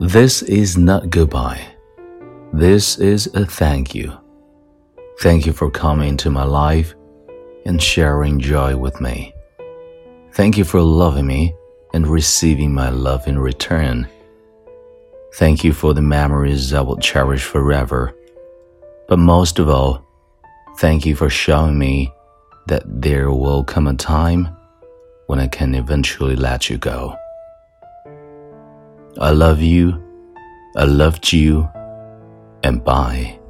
This is not goodbye. This is a thank you. Thank you for coming into my life and sharing joy with me. Thank you for loving me and receiving my love in return. Thank you for the memories I will cherish forever. But most of all, thank you for showing me that there will come a time when I can eventually let you go. I love you, I loved you, and bye.